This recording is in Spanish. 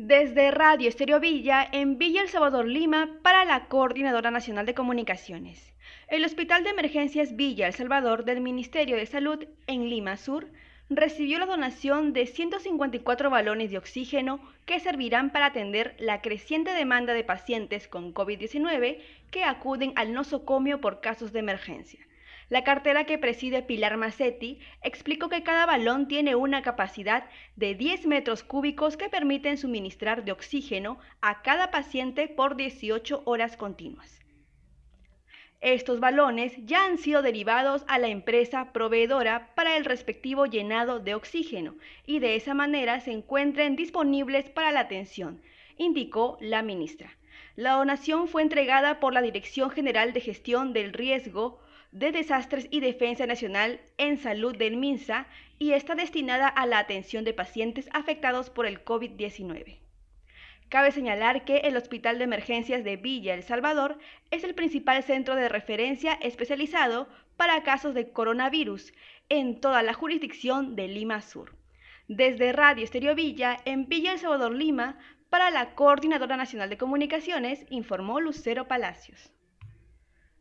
Desde Radio Estéreo Villa, en Villa El Salvador, Lima, para la Coordinadora Nacional de Comunicaciones. El Hospital de Emergencias Villa El Salvador del Ministerio de Salud en Lima Sur recibió la donación de 154 balones de oxígeno que servirán para atender la creciente demanda de pacientes con COVID-19 que acuden al nosocomio por casos de emergencia. La cartera que preside Pilar Massetti explicó que cada balón tiene una capacidad de 10 metros cúbicos que permiten suministrar de oxígeno a cada paciente por 18 horas continuas. Estos balones ya han sido derivados a la empresa proveedora para el respectivo llenado de oxígeno y de esa manera se encuentren disponibles para la atención, indicó la ministra. La donación fue entregada por la Dirección General de Gestión del Riesgo de Desastres y Defensa Nacional en Salud del MINSA y está destinada a la atención de pacientes afectados por el COVID-19. Cabe señalar que el Hospital de Emergencias de Villa El Salvador es el principal centro de referencia especializado para casos de coronavirus en toda la jurisdicción de Lima Sur. Desde Radio Estéreo Villa, en Villa El Salvador, Lima, para la Coordinadora Nacional de Comunicaciones, informó Lucero Palacios.